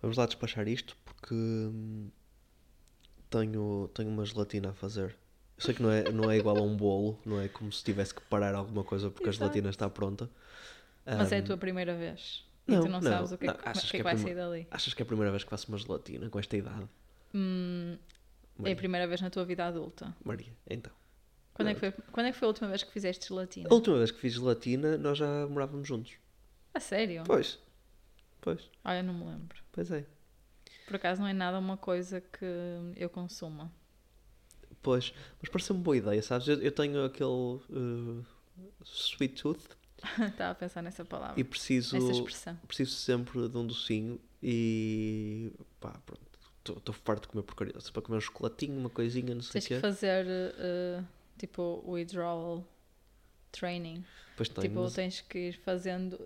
Vamos lá despachar isto porque hum, tenho, tenho uma gelatina a fazer. Eu sei que não é, não é igual a um bolo, não é como se tivesse que parar alguma coisa porque a Exato. gelatina está pronta. Mas é a Hum, tua primeira vez. não, e tu não, não, sabes o que, é não, que, achas que, que é é que vai sair dali. Achas que é a primeira vez que faço uma gelatina com esta idade? Hum, é a primeira vez na tua vida adulta. Maria, então. Quando é, que foi, quando é que foi a última vez que fizeste gelatina? A última vez que fiz gelatina, nós já morávamos juntos. A sério? Pois. Pois, Olha, não me lembro. pois é. Por acaso não é nada uma coisa que eu consuma. Pois, mas pareceu-me boa ideia, sabes? Eu, eu tenho aquele uh, sweet tooth Estava a pensar nessa palavra. e preciso, preciso sempre de um docinho e pá, pronto. Estou farto de comer porcaria. Se para comer um chocolatinho, uma coisinha, não sei o Tens quê. que fazer uh, tipo withdrawal training. Depois tenho. tipo, mas- tens que ir fazendo.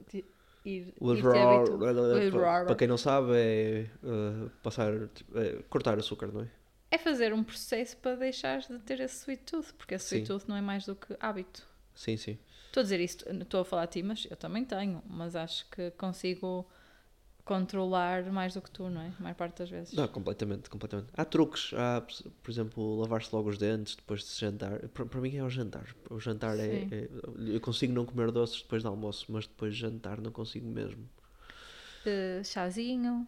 Ir, habitu- withdrawal. para quem não sabe, é uh, passar, é cortar açúcar, não é? É fazer um processo para deixares de ter esse sweet tooth, porque esse sweet Sim. tooth não é mais do que hábito. Sim, sim. Estou a dizer isto, estou a falar a ti, mas eu também tenho, mas acho que consigo controlar mais do que tu, não é? A maior parte das vezes. Não, completamente, completamente. Há truques, há, por exemplo, lavar-se logo os dentes depois de jantar. Para, para mim é o jantar. O jantar é, é- Eu consigo não comer doces depois do almoço, mas depois de jantar não consigo mesmo. Uh, chazinho,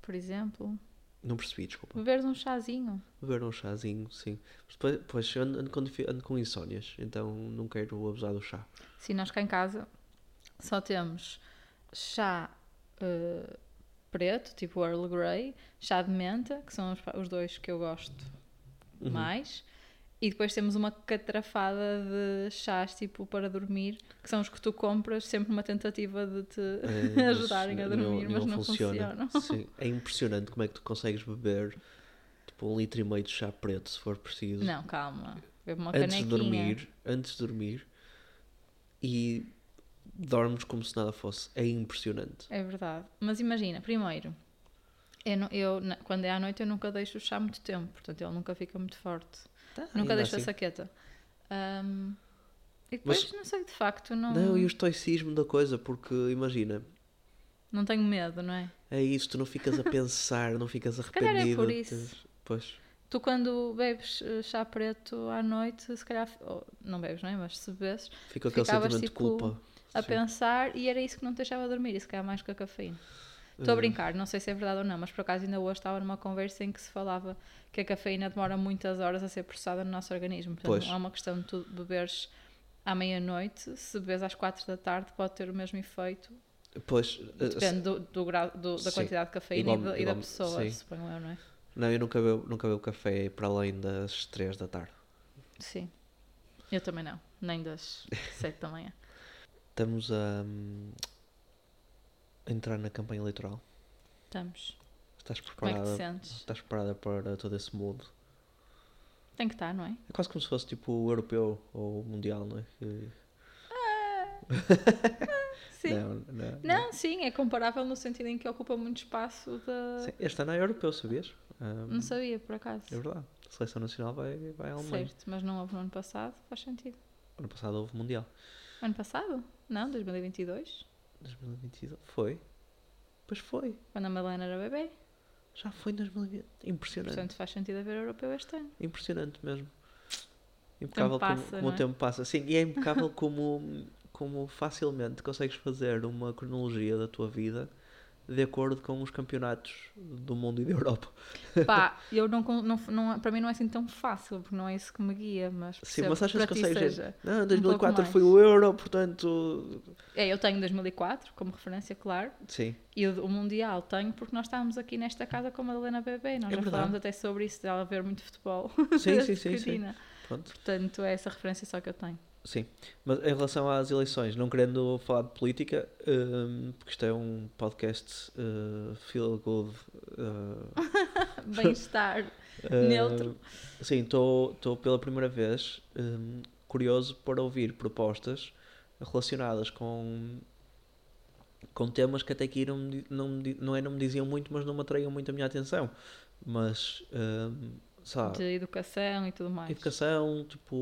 por exemplo. Não percebi, desculpa. Beberes um chazinho. Beber um chazinho, sim. Depois, depois eu ando, ando com, ando com insónias, então não quero abusar do chá. Sim, nós cá em casa só temos chá uh, preto, tipo Earl Grey, chá de menta, que são os, os dois que eu gosto Uhum. mais, e depois temos uma catrafada de chás tipo para dormir, que são os que tu compras sempre numa tentativa de te É, ajudarem a dormir, mas nenhum não funciona. funcionam. Sim, é impressionante como é que tu consegues beber tipo um litro e meio de chá preto se for preciso. Não, calma. Bebe uma antes de canequinha. dormir, antes de dormir e dormes como se nada fosse. É impressionante. É verdade. Mas imagina, primeiro, eu, não- eu, quando é à noite eu nunca deixo o chá muito tempo, portanto ele nunca fica muito forte. Nunca Ainda deixo a assim. saqueta. Ahm, e depois, Mas- não sei, de facto, não, Não, e o estoicismo da coisa, porque imagina, não tenho medo, não é? é isso, tu não ficas a pensar, não ficas calhar é arrependido. por isso. Pois, Tu quando bebes eh, chá preto à noite, se calhar, não bebes, não é? Mas se bebes, fica aquele sentimento tipo, de culpa. A Sim. pensar e era isso que não te deixava dormir, e se calhar mais que a cafeína. Estou a Eh, brincar, não sei se é verdade ou não, mas por acaso ainda hoje estava numa conversa em que se falava que a cafeína demora muitas horas a ser processada no nosso organismo. Portanto, Pois. não é uma questão de tu beberes à meia-noite, se bebes às quatro da tarde pode ter o mesmo efeito. Pois, eh, Depende do, do grau, do- da Sim. quantidade de cafeína e, Igual- da- e da igual- pessoa, sim. suponho eu, não é? não, eu nunca bebo, nunca bebo café para além das 3 da tarde. Sim. Eu também não, nem das sete da manhã. Estamos a, hum, entrar na campanha eleitoral. Estamos. Estás Como é que te preparada? sentes? Estás preparada para todo esse mundo? Tem que estar, não é? É quase como se fosse tipo o europeu ou o mundial, não é? Que- Sim. Não, não, Não, sim, é comparável no sentido em que ocupa muito espaço da. Sim, Este ano é europeu, sabias? Ahm, Não sabia, por acaso. É verdade. A seleção nacional vai, vai à Alemanha. Certo, mas não houve no ano passado, faz sentido. Ano passado houve mundial. Ano passado? Não, 2022. 2022. Foi? Pois foi. Quando a Madalena era bebê. Já foi em 2020. Impressionante. Portanto, faz sentido haver europeu este ano. Impressionante mesmo. Impecável passa, como, como não o é? tempo passa. Sim, e é impecável como, como facilmente consegues fazer uma cronologia da tua vida de acordo com os campeonatos do mundo e da Europa. Pá, eu não, não, não, para mim não é assim tão fácil, porque não é isso que me guia, mas Sim, mas achas que consegues. seja. Não, um 2004 pouco foi o Euro, portanto. É, eu tenho 2004 como referência, claro, Sim. e o, o Mundial tenho porque nós estávamos aqui nesta casa com a Madalena Bebê, nós É já verdade. falámos até sobre isso, dela ver muito futebol. Sim, sim, sim, sim. Portanto, é essa referência só que eu tenho. Sim, mas em relação às eleições, não querendo falar de política, hum, porque isto é um podcast uh, feel good. uh, Bem-estar. uh, Neutro. Sim, estou pela primeira vez hum, curioso para ouvir propostas relacionadas com, com temas que até aqui não, não, não é não me diziam muito, mas não me atraíam muito a minha atenção. Mas, hum, sabe, De educação e tudo mais. educação, tipo,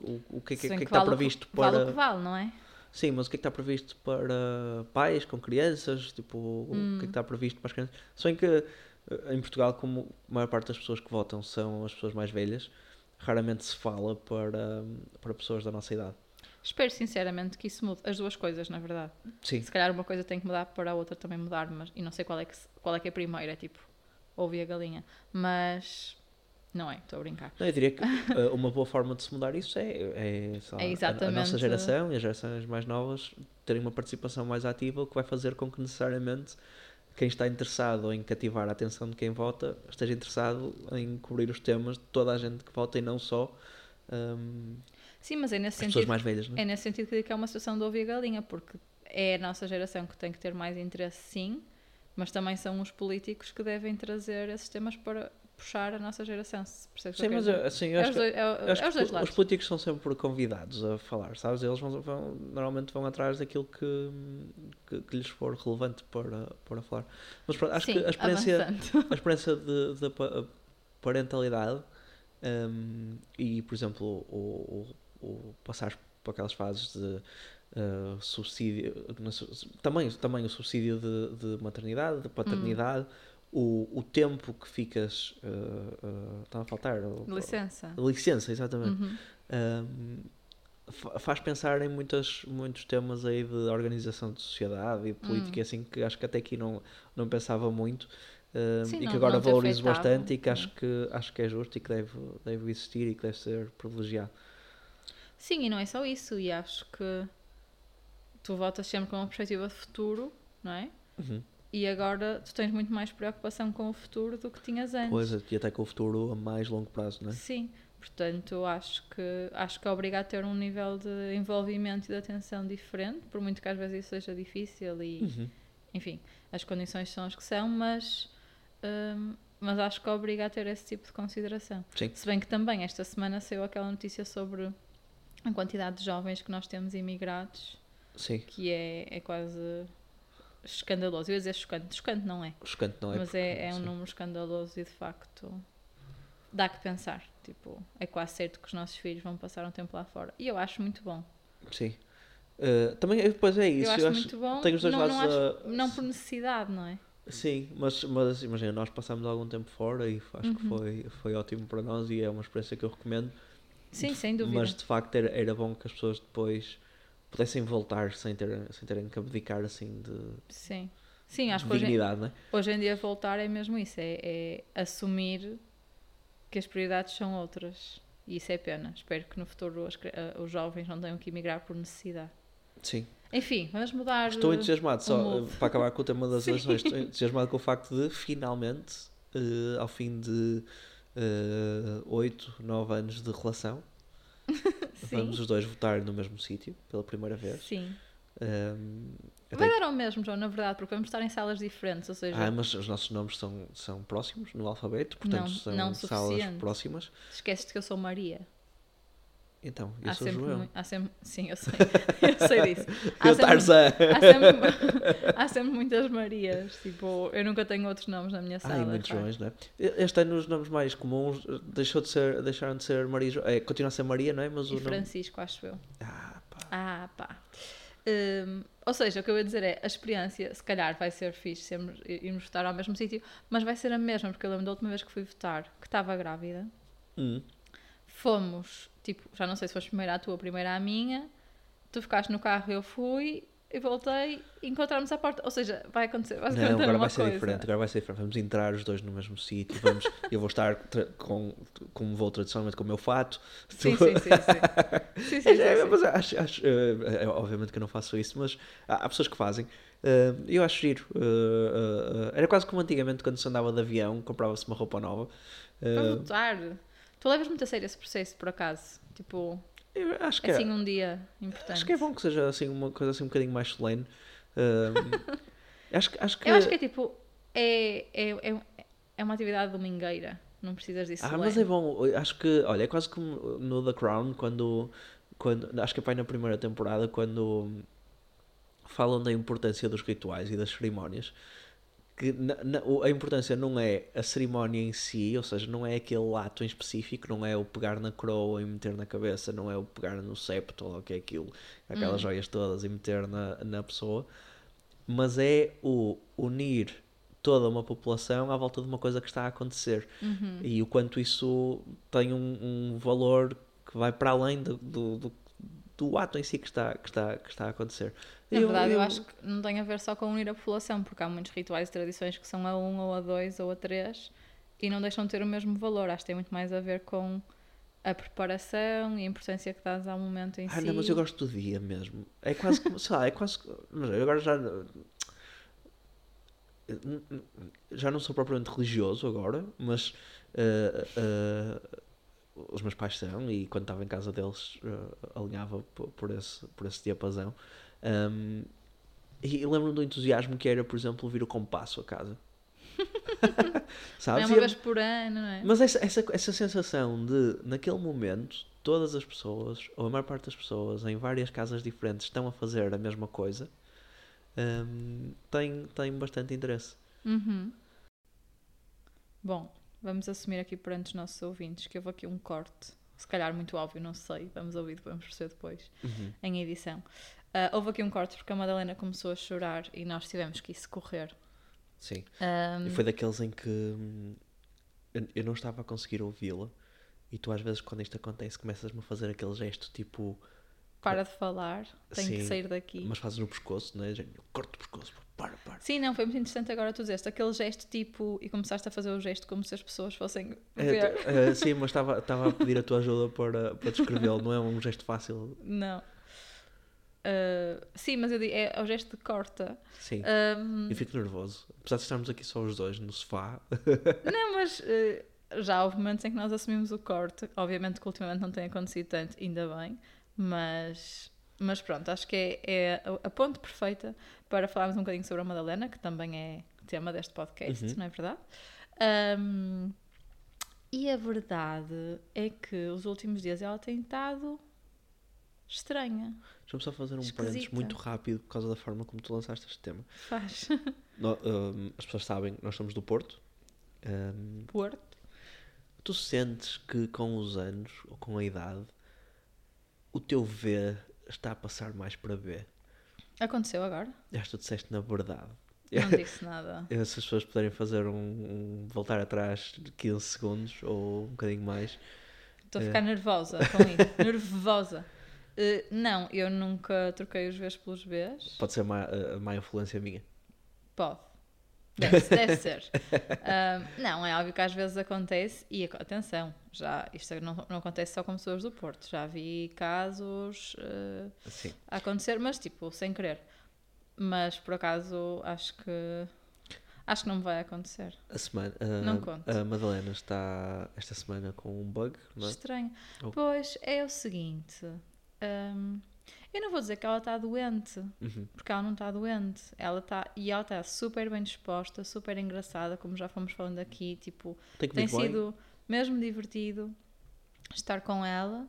o, o que, é que, bem que é que que está vale previsto Vale o para. que vale, não é? Sim, mas o que é que está previsto para pais com crianças? Tipo, o que Hum. é que está previsto para as crianças? Se bem que eh, em Portugal, como a maior parte das pessoas que votam são as pessoas mais velhas, raramente se fala para, para pessoas da nossa idade. Espero sinceramente que isso mude. As duas coisas, na verdade. Sim, Se calhar uma coisa tem que mudar para a outra também mudar, mas e não sei qual é que, qual é, que é a primeira, tipo, ouvi a galinha. Mas não é, estou a brincar. Não, eu diria que eh, uma boa forma de se mudar isso é, é, lá, É a- a, exatamente- nossa geração e as gerações mais novas terem uma participação mais ativa, o que vai fazer com que necessariamente quem está interessado em cativar a atenção de quem vota esteja interessado em cobrir os temas de toda a gente que vota e não só hum, Sim, mas é nesse sentido. mais velhas. Não é? É nesse sentido que é uma situação de ouvir a galinha, porque é a nossa geração que tem que ter mais interesse, sim, mas também são os políticos que devem trazer esses temas para puxar a nossa geração. Se percebes Sim, eu mas eu, assim, eu é acho os que dois, é, Eu acho é os dois os lados. políticos são sempre convidados a falar, sabes? Eles vão, vão- normalmente vão atrás daquilo que, que, que lhes for relevante para, para falar. Mas pronto, acho Sim, que a experiência, avançando. a experiência de, de pa- parentalidade hum, e, por exemplo, o, o, o passar por aquelas fases de uh, subsídio, também, também o subsídio de, de maternidade, de paternidade, o, o tempo que ficas. Uh, uh, está a faltar? Licença. Licença, exatamente. Uhum. Um, fa- faz pensar em muitas, muitos temas aí de organização de sociedade e política Hum. e assim que acho que até aqui não, não pensava muito um, Sim, e não- que agora não valorizo afetava, bastante e que não. acho que acho que é justo e que deve, deve existir e que deve ser privilegiado. Sim, e não é só isso, e acho que tu votas sempre com uma perspectiva de futuro, não é? Uhum. E agora tu tens muito mais preocupação com o futuro do que tinhas antes. Pois, e até com o futuro a mais longo prazo, não é? Sim, portanto acho que acho que é obrigado a ter um nível de envolvimento e de atenção diferente, por muito que às vezes isso seja difícil e Uhum. enfim, as condições são as que são, mas hum, mas acho que é obrigado a ter esse tipo de consideração. Sim. Se bem que também esta semana saiu aquela notícia sobre a quantidade de jovens que nós temos imigrados, Sim, que é, é quase escandaloso. Eu ia dizer chocante, chocante não é, chocante não é? mas é, é um número escandaloso e de facto dá que pensar. Tipo, é quase certo que os nossos filhos vão passar um tempo lá fora. E eu acho muito bom. Sim. Uh, também, depois é isso. eu acho muito bom. tem os dois não, lados não, acho- a- não por necessidade, não é? Sim, mas, mas imagina, nós passamos algum tempo fora e acho que Uhum. foi, foi ótimo para nós e é uma experiência que eu recomendo. Sim, sem dúvida. Mas de facto era, era bom que as pessoas depois pudessem voltar sem, ter, sem terem que abdicar assim de, Sim. Sim, acho que hoje, em- dignidade, não é? hoje em dia voltar é mesmo isso, é, é assumir que as prioridades são outras. E isso é pena. Espero que no futuro cri- eh, os jovens não tenham que emigrar por necessidade. Sim. Enfim, vamos mudar. Estou eh, entusiasmado, só eh, para acabar com o tema das eleições, estou entusiasmado com o facto de finalmente, eh, ao fim de eh, oito, nove anos de relação, Sim. vamos os dois votar no mesmo sítio pela primeira vez. Sim. Um, Vai dar ao mesmo, João, na verdade, porque vamos estar em salas diferentes, ou seja, Ah, mas os nossos nomes são, são próximos no alfabeto, portanto Não, são não salas suficiente. próximas. esqueces que eu sou Maria. Então, eu Há sou sempre, João. há sempre, sim, eu sei, eu sei disso. Há Eu sempre, Tarzan. há, sempre, há sempre muitas Marias, tipo, eu nunca tenho outros nomes na minha sala. Ah, e muitos pá. Joões, não é? Este ano os nomes mais comuns deixou de ser, deixaram de ser Maria é, continua a ser Maria, não é? Mas o E nome. Francisco, acho eu. Ah, pá. Ah, pá. Hum, ou seja, o que eu ia dizer é, a experiência, se calhar, vai ser fixe sermos, irmos votar ao mesmo sítio, mas vai ser a mesma, porque eu lembro da última vez que fui votar, que estava grávida, Hum. fomos, tipo, já não sei se foste primeiro à tua, primeiro à minha, tu ficaste no carro, eu fui, e voltei, e encontramos à porta. Ou seja, vai acontecer basicamente Não, a agora vai ser coisa. diferente. Agora vai ser diferente. Vamos entrar os dois no mesmo sítio. Vamos, eu vou estar com, como vou tradicionalmente com o meu fato. Sim, Tu- sim, sim. sim. sim, sim, sim, É, sim. mas acho, acho, é, obviamente que eu não faço isso, mas há, há pessoas que fazem. Eh, Eu acho giro. Eh, era quase como antigamente quando se andava de avião, comprava-se uma roupa nova. Para votar. Tu levas muito a sério esse processo, por acaso? Tipo, eu acho que é é, assim um dia importante. acho que é bom que seja assim uma coisa assim um bocadinho mais solene. Acho, acho que Eu acho que é tipo, é, é, é, é uma atividade domingueira. Não precisas disso. Ah, mas é bom. Acho que, olha, é quase como no The Crown, quando, quando acho que é pai na primeira temporada, quando falam da importância dos rituais e das cerimónias. Que na- na- a importância não é a cerimónia em si, ou seja, não é aquele ato em específico, não é o pegar na coroa e meter na cabeça, não é o pegar no septo ou o que é aquilo, aquelas joias todas e meter na, na pessoa, mas é o unir toda uma população à volta de uma coisa que está a acontecer Uhum. e o quanto isso tem um, um valor que vai para além do, do, do, do ato em si que está, que está, que está a acontecer. Na verdade, eu acho que não tem a ver só com unir a população, porque há muitos rituais e tradições que são a um, ou a dois, ou a três, e não deixam de ter o mesmo valor. Acho que tem muito mais a ver com a preparação e a importância que dás ao momento em Ah, si. não, mas eu gosto do dia mesmo. É quase como, sei lá, é quase. Mas eu agora já. Já não sou propriamente religioso agora, mas. eh, eh, os meus pais são, e quando estava em casa deles, eh, alinhava por, por esse, por esse diapasão. Um, e lembro-me do entusiasmo que era, por exemplo, vir o compasso a casa. Sabes? é uma eu- vez por ano, não é? mas essa, essa, essa sensação de, naquele momento, todas as pessoas, ou a maior parte das pessoas, em várias casas diferentes, estão a fazer a mesma coisa, hum, tem, tem bastante interesse. Uhum. Bom, vamos assumir aqui perante os nossos ouvintes que houve aqui um corte, se calhar muito óbvio, não sei, vamos ouvir, vamos perceber depois, em edição. Ah, houve aqui um corte porque a Madalena começou a chorar e nós tivemos que ir socorrer. Sim. Ahm, E foi daqueles em que hum, eu, não estava a conseguir ouvi-la, e tu, às vezes, quando isto acontece, começas-me a fazer aquele gesto tipo. para de falar, tenho que Sim, sair daqui. Mas fazes no pescoço, não é? Género, Corto o pescoço, para, para. Sim, não, foi muito interessante agora tu dizeste aquele gesto tipo e começaste a fazer o gesto como se as pessoas fossem É, ver. t- eh, sim, mas estava estava a pedir a tua ajuda para, para descrevê-lo, não é um gesto fácil. Não. Ah, sim, mas eu digo, é o gesto de corta. Sim. Ahm, Eu fico nervoso. Apesar de estarmos aqui só os dois no sofá. Não, mas eh, já houve momentos em que nós assumimos o corte. Obviamente que ultimamente não tem acontecido tanto, ainda bem. Mas, mas pronto, acho que é, é a, ponte perfeita para falarmos um bocadinho sobre a Madalena, que também é tema deste podcast, Uhum. não é verdade? Ahm, e a verdade é que os últimos dias ela tem estado estranha. Deixa-me só fazer um parênteses muito rápido por causa da forma como tu lançaste este tema. Faz No- hum, as pessoas sabem, nós somos do Porto. Hum, Porto. tu sentes que com os anos, ou com a idade, o teu V está a passar mais para B. Aconteceu agora? Já tu disseste na verdade. Não disse nada. Se as pessoas puderem fazer um, um- voltar atrás de 15 segundos ou um bocadinho mais. Estou a É. ficar nervosa com isso. nervosa. Eh, não, eu nunca troquei os Vs pelos Bs. Pode ser má, a má influência minha. Pode. Deve, deve ser. Ahm, não, é óbvio que às vezes acontece, e atenção, já, isto não, não acontece só com pessoas do Porto, já vi casos Sim. a acontecer, mas tipo, sem querer. Mas por acaso acho que acho que não vai acontecer. A semana, a, Não conto. a Madalena está esta semana com um bug, não é? Estranho. Oh. Pois é o seguinte. ahm, eu não vou dizer que ela está doente, Uhum. porque ela não está doente. Ela está e ela está super bem disposta, super engraçada, como já fomos falando aqui, tipo, Tem tem comido bem? Mesmo divertido estar com ela.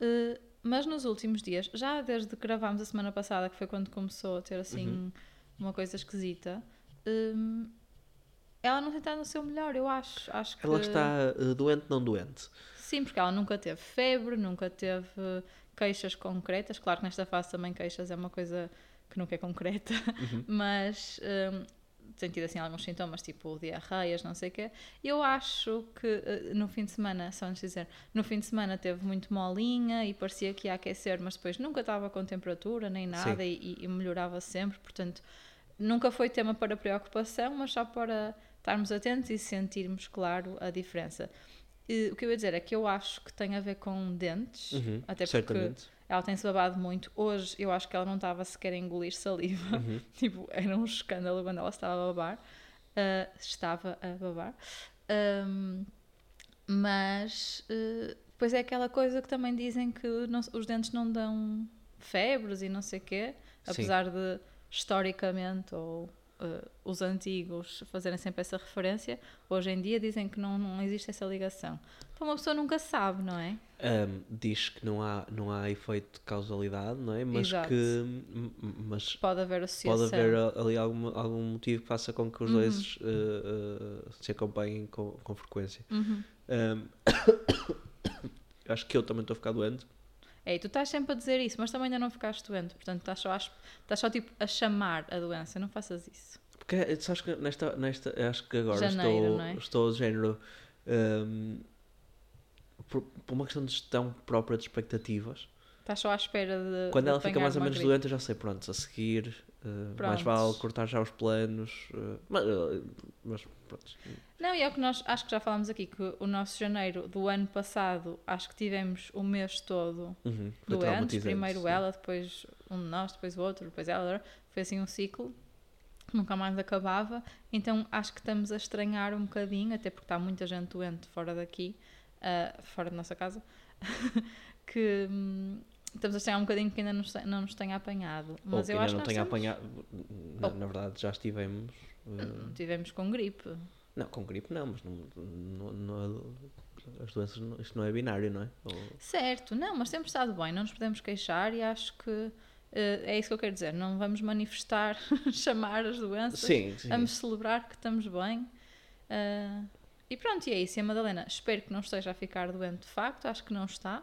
eh, mas nos últimos dias, já desde que gravámos a semana passada, que foi quando começou a ter assim Uhum. uma coisa esquisita, hum, ela não tem estado no seu melhor, eu acho. Acho que Ela está eh, doente, não doente. Sim, porque ela nunca teve febre, nunca teve queixas concretas. Claro que nesta fase também queixas é uma coisa que nunca é concreta, Uhum. mas tem tido assim alguns sintomas, tipo diarreias, não sei o quê. Eu acho que eh, no fim de semana, só antes de dizer, no fim de semana teve muito molinha e parecia que ia aquecer, mas depois nunca estava com temperatura nem nada e, e- melhorava sempre, portanto nunca foi tema para preocupação, mas só para estarmos atentos e sentirmos claro a diferença. E o que eu ia dizer é que eu acho que tem a ver com dentes, Uhum, até porque. Ela tem-se babado muito. Hoje eu acho que ela não estava sequer a engolir saliva. Uhum. tipo, era um escândalo quando ela estava a babar. Ah, estava a babar. Ahm, mas uh, depois é aquela coisa que também dizem que não- os dentes não dão febres e não sei o quê, Sim. apesar de historicamente ou uh, os antigos fazerem sempre essa referência, hoje em dia dizem que não, não existe essa ligação. Então uma pessoa nunca sabe, não é? Um, diz que não há, não há efeito de causalidade, não é? Mas Exato. que mas Pode haver associação. pode haver ali algum, algum motivo que faça com que os Uhum. dois uh, uh, se acompanhem com, com frequência. Uhum. Um, acho que eu também estou a ficar doente. É, e tu estás sempre a dizer isso, mas também ainda não ficaste doente. Portanto, estás só, a, estás só tipo a chamar a doença. Não faças isso. Porque eh, sabes que nesta, nesta acho que agora Janeiro, estou, é? estou de género um, por, por uma questão de gestão própria de expectativas. Estás só à espera de. Quando de ela fica mais ou menos gripe. doente, eu já sei, pronto, a seguir, uh, mais vale cortar já os planos. uh, mas, uh, mas pronto. Não, e é o que nós acho que já falámos aqui, que o nosso janeiro do ano passado, acho que tivemos o mês todo Uhum, doentes. Primeiro sim. ela, depois um de nós, depois o outro, depois ela. Foi assim um ciclo que nunca mais acabava. Então acho que estamos a estranhar um bocadinho, até porque está muita gente doente fora daqui, fora da nossa casa, que hum, estamos a estranhar um bocadinho que ainda te- não nos tenha apanhado. Mas eu ainda acho não que tenha nós temos- apanhado. Na, na verdade, já estivemos. uh, tivemos com gripe. não, com gripe não, mas não, não, não- as doenças, não- isto não é binário, não é? Ou- Certo, não, mas temos estado bem, não nos podemos queixar e acho que eh, é isso que eu quero dizer. Não vamos manifestar, chamar as doenças, Sim, sim. vamos celebrar que estamos bem. Ah, e pronto, e é isso. E a Madalena, espero que não esteja a ficar doente de facto, acho que não está.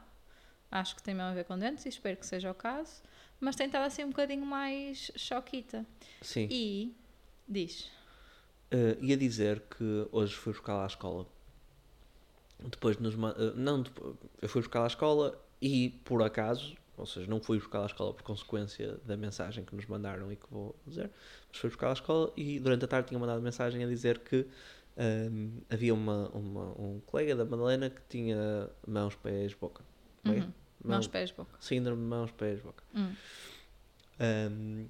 Acho que tem mesmo a ver com dentes e espero que seja o caso. Mas tem estado assim um bocadinho mais choquita. Sim. E diz. Uh, ia dizer que hoje fui buscar lá à escola. Depois nos. uh, não, eu fui buscar lá à escola e por acaso, ou seja, não fui buscar lá à escola por consequência da mensagem que nos mandaram e que vou dizer, mas fui buscar lá à escola e durante a tarde tinha mandado mensagem a dizer que um, havia uma, uma- um colega da Madalena que tinha mãos, pés, boca. Bem? Mãos, pés, boca. Síndrome de mãos, pés, boca. Hum. Um,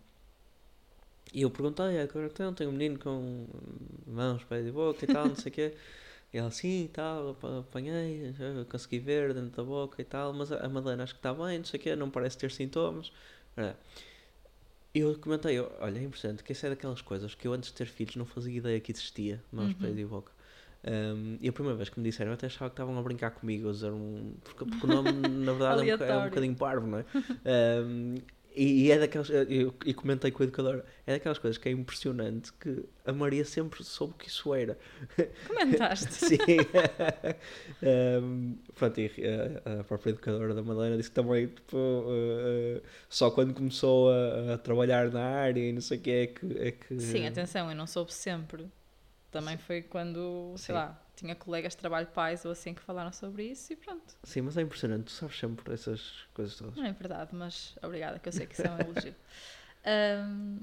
e eu perguntei, agora então, tenho um menino com mãos, pés e boca e tal, não sei o quê. E ela, sim, e tal, apa- apanhei, consegui ver dentro da boca e tal, mas a Madalena acho que está bem, não sei o quê, não parece ter sintomas. É. E eu comentei, olha, é impressionante, que isso é daquelas coisas que eu antes de ter filhos não fazia ideia que existia, mãos, Uhum. pés e boca. Um, e a primeira vez que me disseram, eu até achava que estavam a brincar comigo, a dizer um. Porque, porque o nome, na verdade, é um, é um bocadinho parvo, não é? Um, e, e é daquelas. Eu, e comentei com a educadora, é daquelas coisas que é impressionante que a Maria sempre soube que isso era. Comentaste. Sim. um, pronto, e a, a própria educadora da Madalena disse que também, tipo, uh, uh, só quando começou a, a trabalhar na área e não sei o que é que. É que Sim, atenção, eu não soube sempre. Também foi quando, sei Sim. lá, tinha colegas de trabalho pais ou assim que falaram sobre isso e pronto. Sim, mas é impressionante, tu sabes sempre essas coisas todas. Não é verdade, mas obrigada, que eu sei que isso é um elogio. Ahm,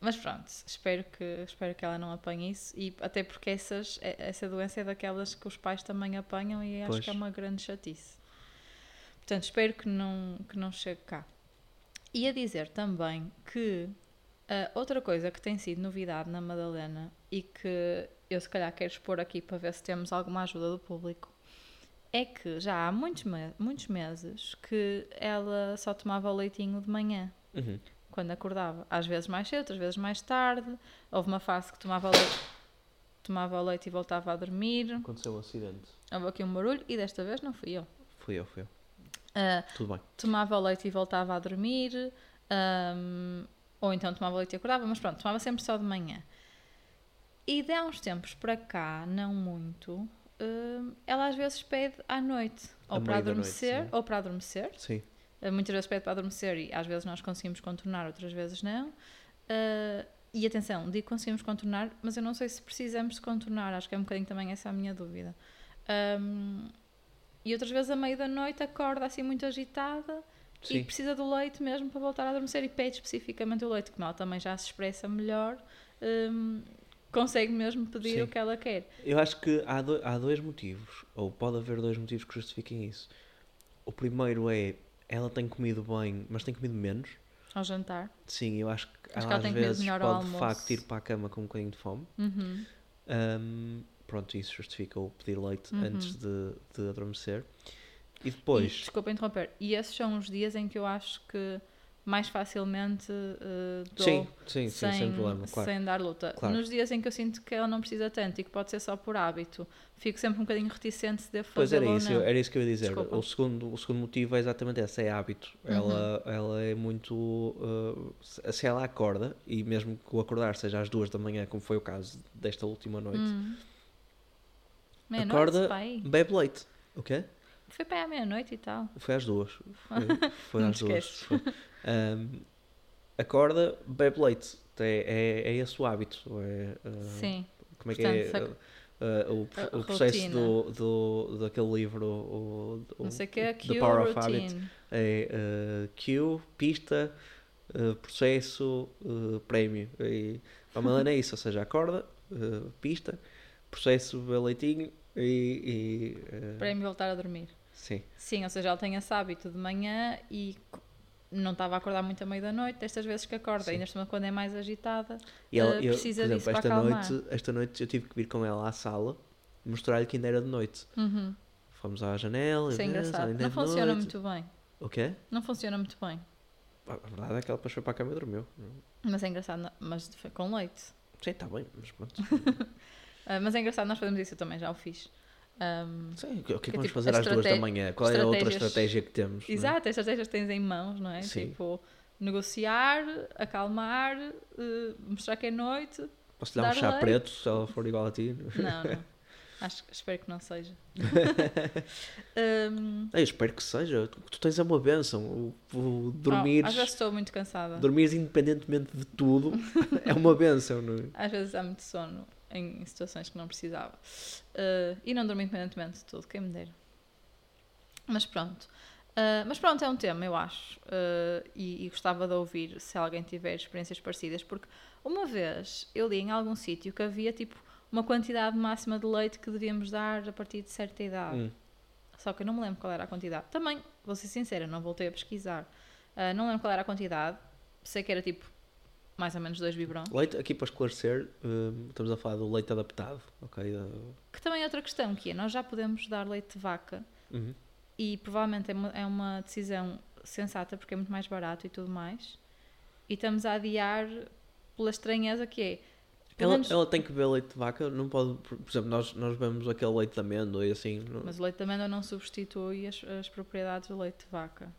mas pronto, espero que, espero que ela não apanhe isso e até porque essas, essa doença é daquelas que os pais também apanham e acho Pois. que é uma grande chatice. Portanto, espero que não, que não chegue cá. E a dizer também que ah, outra coisa que tem sido novidade na Madalena e que eu se calhar quero expor aqui para ver se temos alguma ajuda do público é que já há muitos, me- muitos meses que ela só tomava o leitinho de manhã, Uhum. quando acordava. Às vezes mais cedo, às vezes mais tarde. Houve uma fase que tomava o leite, tomava o leite e voltava a dormir. Aconteceu um acidente. Houve aqui um barulho e desta vez não fui eu. Fui eu, fui eu. Ah, Tudo bem. tomava o leite e voltava a dormir, ahm, ou então tomava o leite e acordava, mas pronto, tomava sempre só de manhã. E de há uns tempos para cá, não muito, ahm, ela às vezes pede à noite, ou para da noite, adormecer, sim. ou para adormecer. Sim. Uh, Muitas vezes pede para adormecer e às vezes nós conseguimos contornar, outras vezes não. Uh, e atenção, digo que conseguimos contornar, mas eu não sei se precisamos de contornar, acho que é um bocadinho também essa a minha dúvida. Um, e outras vezes, à meia da noite, acorda assim muito agitada e Sim. precisa do leite mesmo para voltar a adormecer e pede especificamente o leite, como ela também já se expressa melhor, um, consegue mesmo pedir Sim. o que ela quer. Eu acho que há, do- há dois motivos, ou pode haver dois motivos que justifiquem isso. O primeiro é ela tem comido bem, mas tem comido menos. Ao jantar. Sim, eu acho que Acho que ela ela às vezes pode de facto ir para a cama com um bocadinho de fome. Uhum. Ahm, pronto, isso justifica o pedir leite Uhum. antes de, de adormecer. E E, depois, desculpa interromper. E esses são os dias em que eu acho que mais facilmente uh, dou Sim, sim, sim, sem, sem problema, claro. sem dar luta. Claro. Nos dias em que eu sinto que ela não precisa tanto e que pode ser só por hábito, fico sempre um bocadinho reticente se devo Pois fazer era ou isso, não. era isso que eu ia dizer. Desculpa. O segundo, o segundo motivo é exatamente esse, é hábito. Uhum. Ela, ela é muito. uh, se- ela acorda, e mesmo que o acordar seja às duas da manhã, como foi o caso desta última noite, Hum. Meia-noite, acorda, pai. bebe leite. O quê? Foi para aí à meia-noite e tal. Foi às duas. Foi, foi às duas. Foi. Um, acorda, bebe leite. É, é, é esse o hábito. É, uh, Sim. Como é que Portanto, é? foi- uh, o, o processo do, do, daquele livro, o, o, Não sei que é The Cue Power of Habit, é uh, cue, pista, uh, processo, prémio. E a Melana é isso, ou seja, acorda, pista, processo, leitinho e. e me voltar a dormir. sim. Sim, ou seja, ela tem esse hábito de manhã e não estava a acordar muito à meia da noite, destas vezes que acorda, Sim. ainda cima quando é mais agitada. E ela, eu, precisa por exemplo, disso para esta acalmar. noite, esta noite eu tive que vir com ela à sala mostrar-lhe que ainda era de noite. Uhum. Fomos à janela. Isso é engraçado. ainda é Não de funciona noite. muito bem. O quê? Não funciona muito bem. A verdade é que ela depois foi para a cama e dormiu. Mas é engraçado, mas foi com leite. Sim, está bem, mas pronto. Ah, mas é engraçado, nós fazemos isso, eu também já o fiz. Ahm, Sim, o que é que Que, vamos tipo, fazer às duas da manhã? Qual é a outra estratégia que temos? é? Exato, as estratégias que tens em mãos, não é? Sim. Tipo, negociar, acalmar, eh, mostrar que é noite. Posso lhe dar um chá leite. preto se ela for igual a ti? Não, não. Acho, espero que não seja. Ahm, Eu espero que seja. Tu, tu tens é uma benção. O, o dormir, oh, às vezes estou muito cansada. dormires independentemente de tudo é uma benção, não é? Às vezes há muito sono em situações que não precisava. Uh, e não dormi independentemente de tudo, quem me dera. Mas pronto. Uh, mas pronto, é um tema, eu acho. Uh, e, e gostava de ouvir se alguém tiver experiências parecidas, porque uma vez eu li em algum sítio que havia tipo uma quantidade máxima de leite que devíamos dar a partir de certa idade. Hum. Só que eu não me lembro qual era a quantidade. Também, vou ser sincera, não voltei a pesquisar. Não lembro qual era a quantidade. Sei que era tipo mais ou menos dois biberão. Leite, aqui para esclarecer, hum, estamos a falar do leite adaptado, ok? Que também é outra questão, que é, nós já podemos dar leite de vaca Uhum. e provavelmente é uma, é uma decisão sensata porque é muito mais barato e tudo mais. E estamos a adiar pela estranheza que é. Ela, menos- ela tem que beber leite de vaca, não pode, por por exemplo, nós, nós bebemos aquele leite de amêndoa e assim. não- Mas o leite de amêndoa não substitui as, as propriedades do leite de vaca.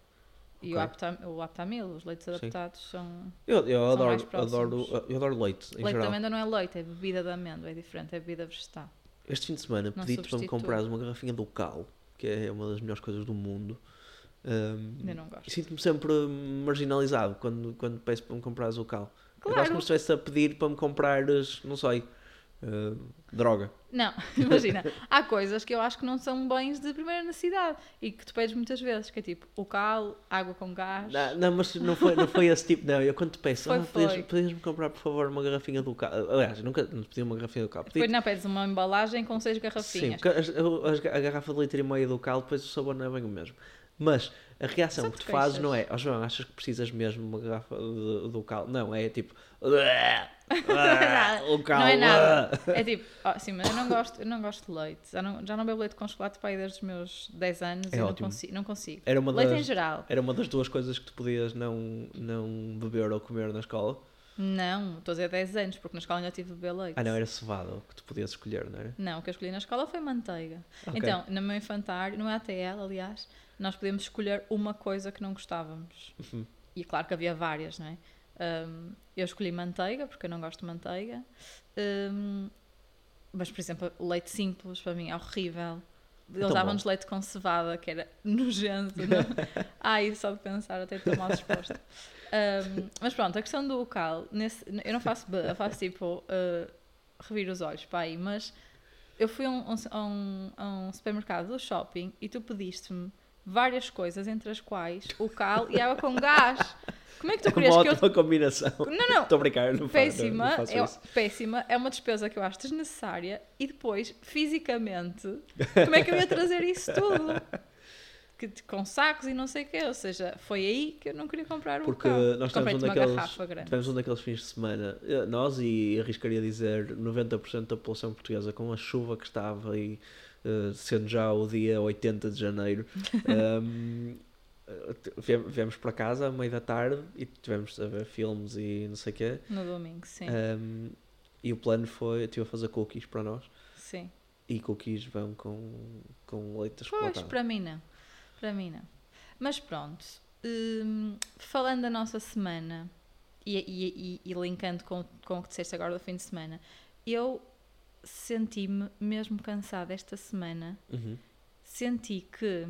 E o, Ok. aptam, o aptamil, os leites adaptados são. Eu, eu São mais adoro, próximos. adoro, eu adoro leite, em leite de geral. amêndoa não é leite, é bebida de amêndoa, é diferente, é bebida vegetal. Este fim de semana pedi-te para me comprares uma garrafinha do Cal, que é uma das melhores coisas do mundo. Um, Ainda não gosto. Sinto-me sempre marginalizado quando, quando peço para me comprares o Cal. É Claro. como se estivesse a pedir para me comprares, não sei, uh, droga. Não, imagina, há coisas que eu acho que não são bens de primeira necessidade e que tu pedes muitas vezes, que é tipo o cal, água com gás. Não, não, mas não foi, não foi esse tipo, não. Eu quando te peço, Foi, ah, podias, podias-me comprar, por favor, uma garrafinha do Cal. Aliás, nunca não te pedi uma garrafinha do Cal. Pedi Depois não pedes uma embalagem com seis Sim, garrafinhas. porque as- as- a garrafa de litro e meio do cal, depois o sabor não é bem o mesmo. Mas a reação que tu fazes não é, ó João, achas que precisas mesmo uma garrafa de- do cal? Não, é tipo. nada. o cal. Não é nada. É tipo, ó, sim, mas eu não gosto, eu não gosto de leite. Já não, já não bebo leite com chocolate para aí desde os meus 10 anos É e não consigo, não consigo. Era uma, Leite em das, geral. era uma das duas coisas que tu podias não, não beber ou comer na escola. Não, estou a dizer 10 anos, porque na escola ainda tive de beber leite. Ah, não, era cevada o que tu podias escolher, não era? Não, o que eu escolhi na escola foi manteiga. Ok. Então, no meu infantário, no ATL, aliás, nós podíamos escolher uma coisa que não gostávamos. Uhum. E claro que havia várias, não é? Um, eu escolhi manteiga, porque eu não gosto de manteiga. Um, mas, por exemplo, leite simples para mim é horrível. Eles Tão davam-nos leite com cevada, que era nojento. Não? Ai, só de pensar até estou mal disposta. Um, mas pronto, a questão do local, nesse, eu não faço, eu faço tipo, uh, revir os olhos para aí, mas eu fui a um, a um, a um supermercado do shopping e tu pediste-me várias coisas, entre as quais o cal e água com gás. Como é que tu É uma querias que eu ótima combinação. não, não. Estou a brincar, não, fa- não, Péssima, não faço é, péssima, é uma despesa que eu acho desnecessária e depois, fisicamente, como é que eu ia trazer isso tudo? Que, com sacos e não sei o quê, ou seja, foi aí que eu não queria comprar um Porque carro. nós tivemos um daqueles, tivemos um daqueles fins de semana, eh, nós e arriscaria dizer 90% da população portuguesa, com a chuva que estava e eh, sendo já o dia 80 de janeiro, ehm, viemos, para casa à meia da tarde e tivemos a ver filmes e não sei o quê. No domingo, sim. Um, e o plano foi, estive a fazer cookies para nós. Sim. E cookies vão com, com leite Pois, chocolatado. para mim não. Para mim não. Mas pronto, hum, falando da nossa semana e, e, e, e linkando com, com o que disseste agora do fim de semana, eu senti-me mesmo cansada esta semana. Uhum. Senti que.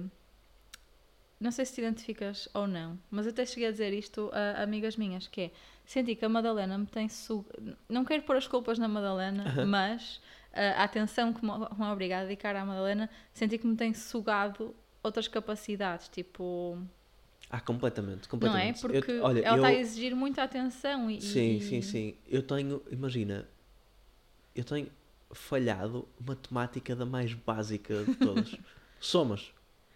Não sei se te identificas ou não, mas até cheguei a dizer isto a amigas minhas, que é senti que a Madalena me tem su... Não quero pôr as culpas na Madalena, Aham. mas uh, a atenção que me, me obriga a dedicar à Madalena, senti que me tem sugado outras capacidades, tipo... Ah, completamente, Não é? completamente. Eu- Porque olha, ela eu, está a exigir muita atenção e... Sim, sim, sim. Eu tenho, imagina, eu tenho falhado matemática da mais básica de todas. Somas.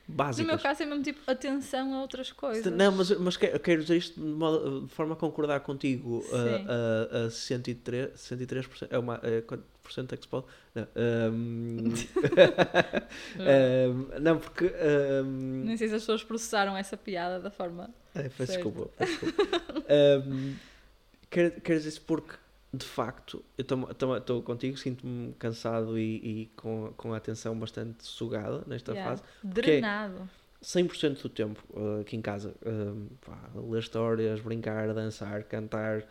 No Básicas. meu caso é mesmo tipo atenção a outras coisas. Não, mas, mas quero dizer isto de, modo- de forma a concordar contigo a, a, a 103%, 103% é uma é quanto por cento é que se pode? Não, ahm, ahm, não porque ahm, Nem sei se as pessoas processaram essa piada da forma... Ai, peço desculpa. peço desculpa. Ahm, quero, quero dizer isso porque, de facto, eu estou contigo, sinto-me cansado e, e com, com a atenção bastante sugada nesta Yeah. fase. Drenado. 100% do tempo uh, aqui em casa, um, pá, ler histórias, brincar, dançar, cantar,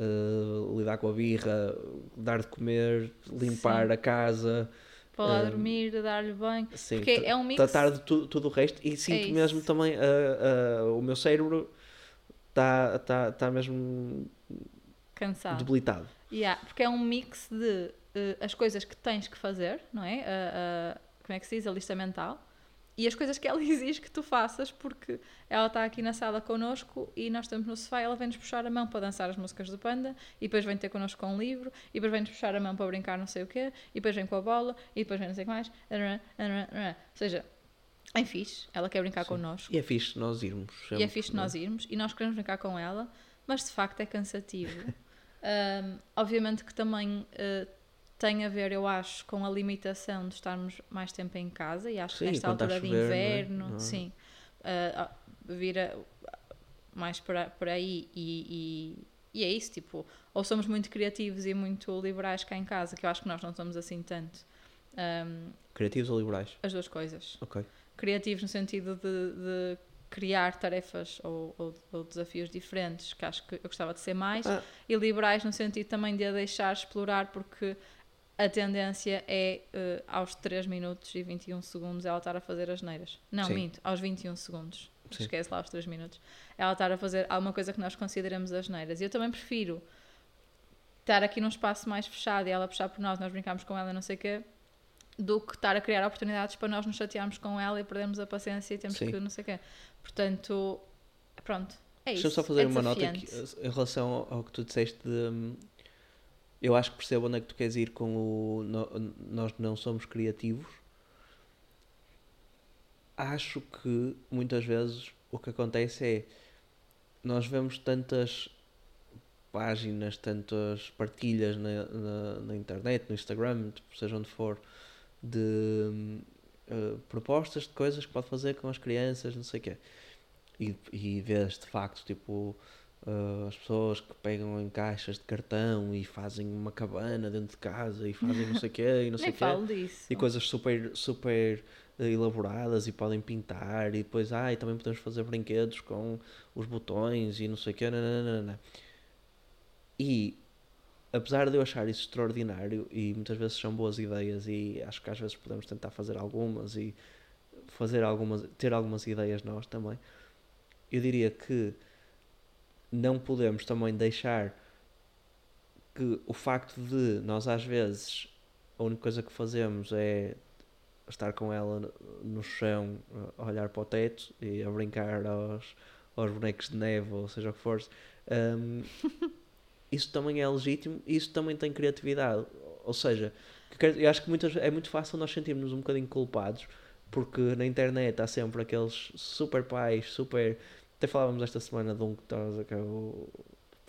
uh, lidar com a birra, dar de comer, limpar Sim. a casa, Para lá Um, dormir, dar-lhe banho. assim, Porque é um mix... tratar de tu- tudo o resto e sinto isso. mesmo também uh, uh, o meu cérebro está tá, tá mesmo Cansado. debilitado. Yeah, porque é um mix de eh, as coisas que tens que fazer, não é? Como é que se diz? A lista mental. E as coisas que ela exige que tu faças, porque ela está aqui na sala connosco e nós estamos no sofá ela vem-nos puxar a mão para dançar as músicas do Panda, e depois vem ter connosco com um livro, e depois vem-nos puxar a mão para brincar não sei o quê, e depois vem com a bola, e depois vem não sei o que mais. Ou seja, é fixe, ela quer brincar Sim. connosco. E é fixe nós irmos. E é fixe não é? nós irmos e nós queremos brincar com ela, mas de facto é cansativo. Ahm, obviamente que também eh, tem a ver, eu acho, com a limitação de estarmos mais tempo em casa e acho Sim, que nesta quando está a altura de chover, não é? inverno, é? sim, ah, vira mais por, a- por aí e, e, e é isso, tipo, ou somos muito criativos e muito liberais cá em casa, que eu acho que nós não somos assim tanto. Ahm, Criativos ou liberais? as duas coisas Ok. criativos no sentido de, de criar tarefas ou, ou- ou desafios diferentes, que acho que eu gostava de ser mais, Ah. e liberais no sentido também de a deixar explorar, porque a tendência é eh, aos 3 minutos e 21 segundos ela estar a fazer as neiras. Não, Sim. minto, aos 21 segundos. Sim. Esquece lá os 3 minutos. Ela estar a fazer alguma coisa que nós consideramos as neiras. E eu também prefiro estar aqui num espaço mais fechado e ela puxar por nós, nós brincamos com ela, não sei o quê, do que estar a criar oportunidades para nós nos chatearmos com ela e perdermos a paciência e temos Sim. que não sei o quê. Portanto, pronto, é isso. Deixa-me só fazer é uma nota aqui, em relação ao, ao que tu disseste de. Eu acho que percebo onde é que tu queres ir com o. no- nós não somos criativos. Acho que muitas vezes o que acontece é. Nós vemos tantas páginas, tantas partilhas na, na, na internet, no Instagram, tipo, seja onde for, de eh, propostas de coisas que pode fazer com as crianças, não sei o quê. E, e vês de facto, tipo, eh, as pessoas que pegam em caixas de cartão e fazem uma cabana dentro de casa e fazem não sei o quê e não sei o quê. disso. E coisas super, super eh, elaboradas e podem pintar e depois, ah, e também podemos fazer brinquedos com os botões e não sei o quê. nananana. E apesar de eu achar isso extraordinário e muitas vezes são boas ideias e acho que às vezes podemos tentar fazer algumas e fazer algumas, ter algumas ideias nós também, eu diria que não podemos também deixar que o facto de nós às vezes a única coisa que fazemos é estar com ela no- chão, a olhar para o teto e a brincar aos, aos bonecos de neve, ou seja o que for. hum, isso também é legítimo e isso também tem criatividade. Ou seja, eu acho que muitas, é muito fácil nós sentirmos um bocadinho culpados porque na internet há sempre aqueles super pais, super. Até falávamos esta semana de um que estás a que é o.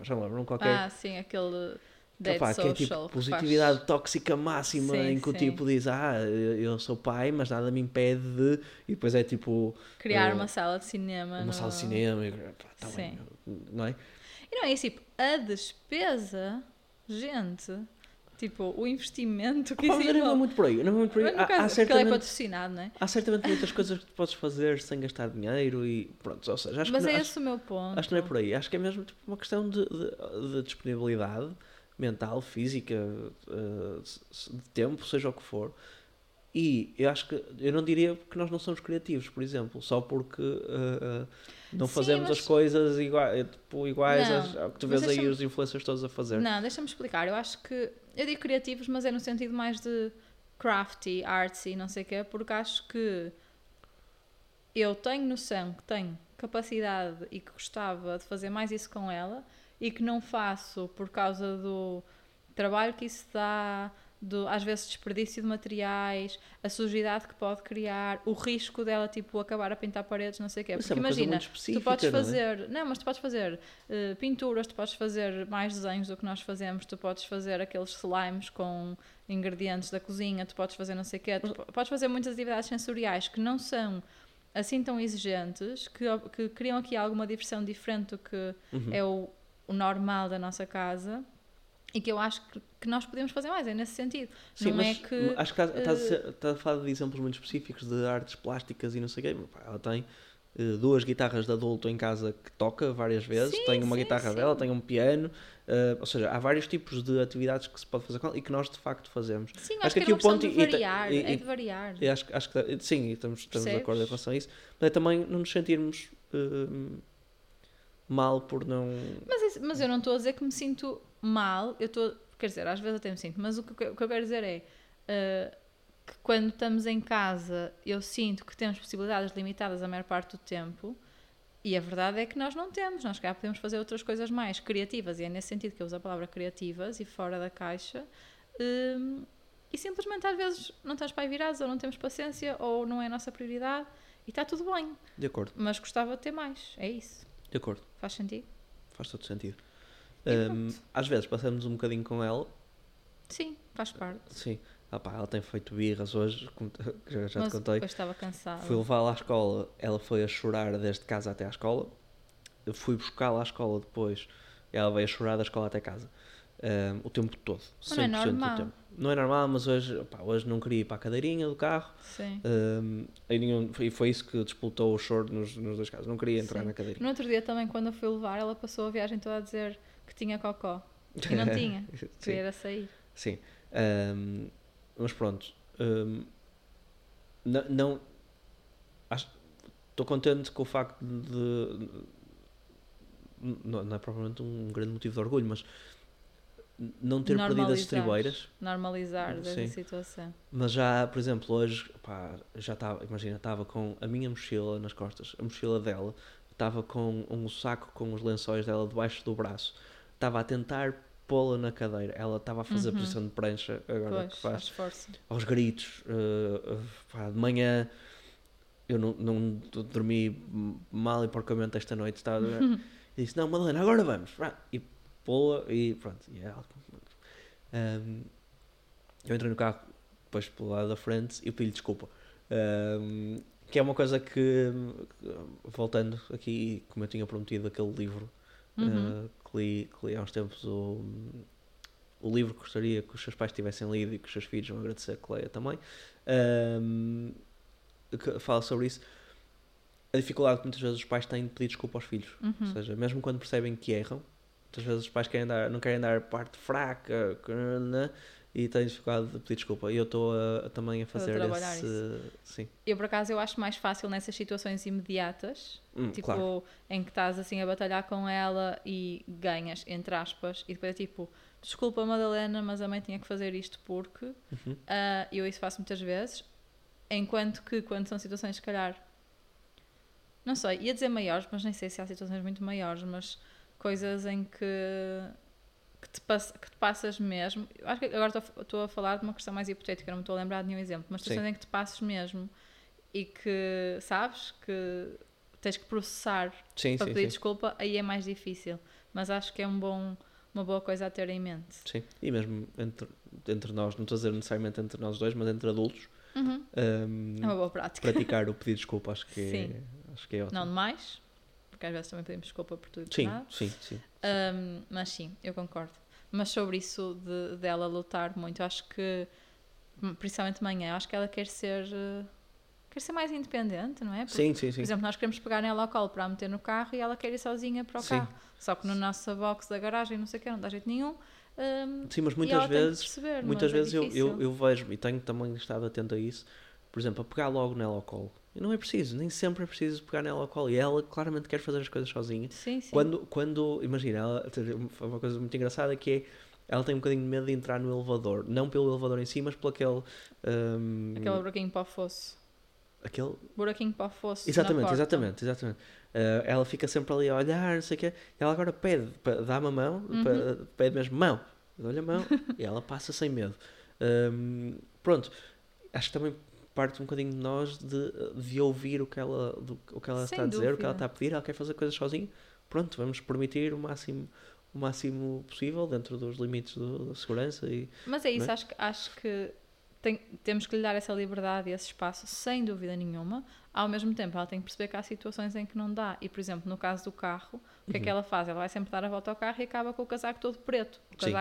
Já não lembro, um qualquer. Ah, sim, aquele Dead Opá, que é tipo social, positividade faz- tóxica máxima Sim, em que o sim. tipo diz ah eu sou pai mas nada me impede de e depois é tipo criar eh, uma sala de cinema. uma no- sala de cinema e, pá, tá bem, Sim. não é? E não é isso, tipo, a despesa, gente, tipo, o investimento que mas eu não envolve. muito por aí, não vou muito por aí. Mas Há, há caso, ele é certamente, patrocinado, não é? há certamente muitas coisas que tu podes fazer sem gastar dinheiro e pronto, ou seja, acho Mas que, é não- esse o meu ponto. acho, acho que não é por aí, acho que é mesmo tipo, uma questão de, de- de disponibilidade mental, física, eh, de tempo, seja o que for. E eu acho que eu não diria que nós não somos criativos, por exemplo, só porque eh, não Sim, fazemos mas- as coisas iguais, tipo, iguais Não, às- ao que tu vês aí os influencers todos a fazer. Não, deixa-me explicar. Eu acho que. Eu digo criativos, mas é no sentido mais de crafty, artsy, não sei o quê, porque acho que eu tenho noção que tenho capacidade e que gostava de fazer mais isso com ela e que não faço por causa do trabalho que isso dá, do, às vezes desperdício de materiais, a sujidade que pode criar, o risco dela tipo acabar a pintar paredes, não sei o quê. Porque é imagina, tu podes não é? fazer, não, mas tu podes fazer eh, pinturas, tu podes fazer mais desenhos do que nós fazemos, tu podes fazer aqueles slimes com ingredientes da cozinha, tu podes fazer não sei o quê, tu po- podes fazer muitas atividades sensoriais que não são assim tão exigentes, que, que criam aqui alguma diversão diferente do que Uhum. é o, o normal da nossa casa e que eu acho que, que nós podemos fazer mais, é nesse sentido. Sim, não mas é que. acho que estás estás a falar de exemplos muito específicos de artes plásticas e não sei o quê. Ela tem eh, duas guitarras de adulto em casa que toca várias vezes, Sim, tem uma sim, guitarra sim. dela, tem um piano, eh, ou seja, há vários tipos de atividades que se pode fazer com ela e que nós de facto fazemos. Sim, acho acho, que que, aqui é o uma questão ponto de e- e variar, e- é e- de variar. Eu acho, acho que sim, estamos, estamos de acordo em relação a isso, mas é também não nos sentirmos eh, mal por não. Mas, isso- mas eu não estou a dizer que me sinto mal, eu estou, quer dizer, às vezes até me sinto, mas o que, o que eu quero dizer é uh, que quando estamos em casa eu sinto que temos possibilidades limitadas a maior parte do tempo e a verdade é que nós não temos, nós cá podemos fazer outras coisas mais criativas e é nesse sentido que eu uso a palavra criativas e fora da caixa um, e simplesmente às vezes não estamos para aí virados ou não temos paciência ou não é a nossa prioridade e está tudo bem, De acordo, mas gostava de ter mais, é isso, de acordo, faz sentido? faz todo sentido. Um, às vezes passamos um bocadinho com ela, Sim, faz parte. sim. Ah, pá, ela tem feito birras hoje, te- já, já te mas contei. depois estava cansada. Fui levá-la à escola, ela foi a chorar desde casa até à escola. Eu fui buscá-la à escola depois, ela veio a chorar da escola até casa. Um, o tempo todo, 100% Mas não é do normal. tempo. Não é normal, mas hoje, pá, hoje não queria ir para a cadeirinha do carro. Sim. Um, e nenhum- e foi isso que disputou o choro nos, nos dois casos. Não queria entrar Sim. na cadeirinha. No outro dia também, quando eu fui levar, ela passou a viagem toda a dizer que tinha cocó. E não tinha. Queria era sair. Sim. Ahm, mas pronto. ahm, não. não Estou contente com o facto de. Não, não é propriamente um grande motivo de orgulho, mas. Não ter perdido as estribeiras, Normalizar essa Sim. situação. mas já, por exemplo, hoje, pá, já estava, imagina, estava com a minha mochila nas costas, a mochila dela, estava com um saco com os lençóis dela debaixo do braço, estava a tentar pô-la na cadeira, ela estava a fazer a Uhum. posição de prancha agora Pois, que faz aos gritos, uh, uh, pá, de manhã eu não, não dormi mal e porcamente esta noite, estava, e disse, não Madalena, agora vamos, e pô-la e pronto, e ela, um, eu entrei no carro depois pelo lado da frente e pedi-lhe desculpa. Um, que é uma coisa que, voltando aqui, como eu tinha prometido aquele livro Uhum. uh, que, li, que li há uns tempos, o, o livro que gostaria que os seus pais tivessem lido e que os seus filhos vão agradecer que leia também, um, que fala sobre isso. A dificuldade que muitas vezes os pais têm de pedir desculpa aos filhos. Ou Uhum. seja, mesmo quando percebem que erram, muitas vezes os pais querem dar, não querem dar parte fraca né, e têm dificuldade de pedir desculpa. E eu estou a- a também a fazer trabalhar esse. Sim. Eu, por acaso, eu acho mais fácil nessas situações imediatas, Hum, tipo, claro. em que estás assim a batalhar com ela e ganhas, entre aspas, e depois é tipo, desculpa Madalena, mas a mãe tinha que fazer isto porque Uhum. Ah, eu isso faço muitas vezes. Enquanto que quando são situações, se calhar, não sei, ia dizer maiores, mas nem sei se há situações muito maiores, mas coisas em que, que, te, pass- que te passas mesmo. Eu acho que agora estou- estou a falar de uma questão mais hipotética, não me estou a lembrar de nenhum exemplo, mas Sim. em que te passas mesmo e que sabes que tens que processar Sim, para sim, pedir sim. desculpa, aí é mais difícil. Mas acho que é um bom, uma boa coisa a ter em mente. Sim. E mesmo entre, entre nós, não estou a dizer necessariamente entre nós dois, mas entre adultos, Uhum. hum, É uma boa prática. praticar o pedido de desculpa acho que, é, acho que é ótimo. Não demais, porque às vezes também pedimos desculpa por tudo sim, sim, sim. Um, mas sim, eu concordo. Mas sobre isso de dela lutar muito, eu acho que, hum, principalmente de manhã, eu acho que ela quer ser. uh, Quer ser mais independente, não é? Porque, Sim, sim, Por sim. exemplo, nós queremos pegar nela ao colo para a meter no carro e ela quer ir sozinha para o Sim. carro. Só que no nosso box da garagem, não sei o que, não dá jeito nenhum. um, Sim, mas muitas vezes, perceber, muitas mas é vezes eu, eu, difícil. eu vejo e tenho também estado atento a isso, por exemplo, a pegar logo nela ao colo. E não é preciso, nem sempre é preciso pegar nela ao colo. E ela claramente quer fazer as coisas sozinha. Sim, sim. Quando, quando, imagina, ela, foi uma coisa muito engraçada que é, ela tem um bocadinho de medo de entrar no elevador. Não pelo elevador em si, mas pelo aquele... hum, Aquele buraquinho para o fosso. aquele Buraquinho para o fosso. Exatamente, exatamente, exatamente. Uh, ela fica sempre ali a olhar, não sei o quê, ela agora pede, dá-me a mão, Uhum. pede mesmo mão, eu dou-lhe a mão, e ela passa sem medo. Um, pronto, acho que também parte um bocadinho de nós de, de ouvir o que ela, do- o que ela Sem está a dizer, o que ela está a pedir, ela quer fazer coisas sozinha, pronto, vamos permitir o máximo, o máximo possível dentro dos limites do- da segurança e Mas é isso, é? acho que, acho que tem- temos que lhe dar essa liberdade e esse espaço, sem dúvida nenhuma. Ao mesmo tempo, ela tem que perceber que há situações em que não dá. E, por exemplo, no caso do carro, o que é que Uhum. ela faz? Ela vai sempre dar a volta ao carro e acaba com o casaco todo preto. O Sim.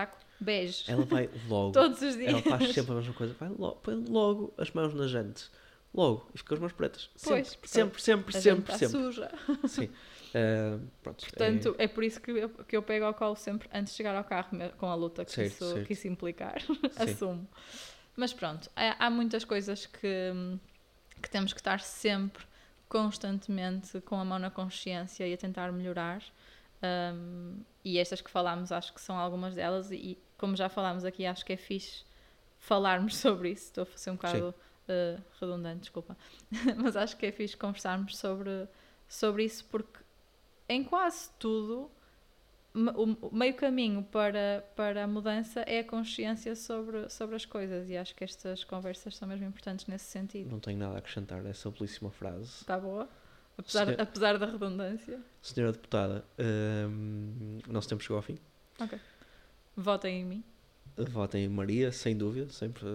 Bege. ela vai logo. Todos os dias. Ela faz sempre a mesma coisa. Vai logo, põe logo as mãos nas jantes. Logo. E fica com as mãos pretas. Sempre, Pois, sempre, sempre, A gente sempre, está sempre. suja. Sim. Ah, pronto. Portanto, é... por isso que eu, que eu pego ao colo sempre antes de chegar ao carro, com a luta que, Certo, isso, certo. que isso implicar. Assumo. Mas pronto, há, há muitas coisas que, que temos que estar sempre, constantemente, com a mão na consciência e a tentar melhorar. Um, e estas que falámos, acho que são algumas delas. E como já falámos aqui, acho que é fixe falarmos sobre isso. Estou a ser um bocado uh, redundante, desculpa. Mas acho que é fixe conversarmos sobre, sobre isso porque em quase tudo o meio caminho para, para a mudança é a consciência sobre, sobre as coisas e acho que estas conversas são mesmo importantes nesse sentido. Não tenho nada a acrescentar essa belíssima frase. Está boa? Apesar, Senhor- apesar da redundância. Senhora Deputada, ahm, o nosso tempo chegou ao fim. Votem em mim. Votem em Maria, sem dúvida. Sempre.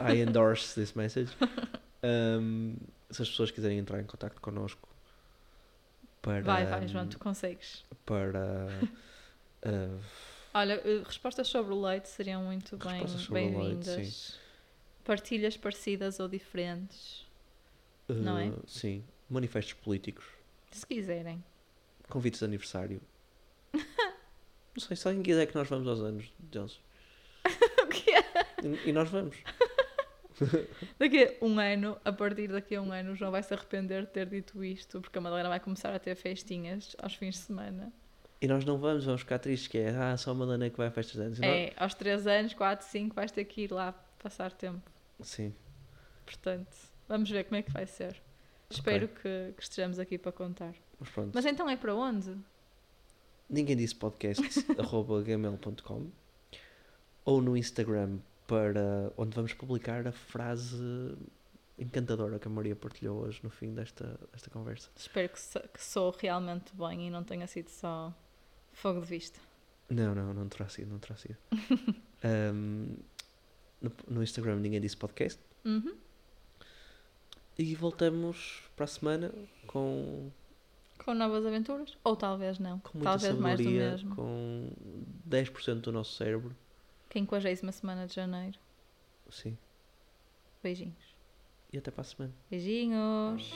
ah, I endorse this message. Ahm, se as pessoas quiserem entrar em contato connosco para. Vai, vai, João, tu consegues. Para. ah, Olha, eh, respostas sobre o leite seriam muito bem-vindas. Partilhas parecidas ou diferentes, Não é? Sim. Manifestos políticos. se quiserem. Convites de aniversário. Não sei, se alguém quiser que nós vamos aos anos, Johnson. o que é? E, e nós vamos. Daqui a um ano, a partir daqui a um ano, o João vai se arrepender de ter dito isto, porque a Madalena vai começar a ter festinhas aos fins de semana. E nós não vamos, vamos ficar tristes, que é, ah, só a Madalena que vai a festas de anos. E nós- É, aos 3 anos, 4, 5, vais ter que ir lá passar tempo. Sim. Portanto, vamos ver como é que vai ser. Espero que, que estejamos aqui para contar. Mas. Mas então é para onde? Ninguém disse podcast arroba gmail.com ou no Instagram para onde vamos publicar a frase encantadora que a Maria partilhou hoje no fim desta, desta conversa. Espero que, so- que sou realmente bem e não tenha sido só fogo de vista. Não, não, não terá sido, não terá sido. Ahm, no, no Instagram ninguém disse podcast Uhum. e voltamos para a semana com, Com novas aventuras? Ou talvez não. com muita talvez mais do mesmo. com 10% do nosso cérebro. 50 semana de janeiro. Sim. Beijinhos. E até para a semana. Beijinhos.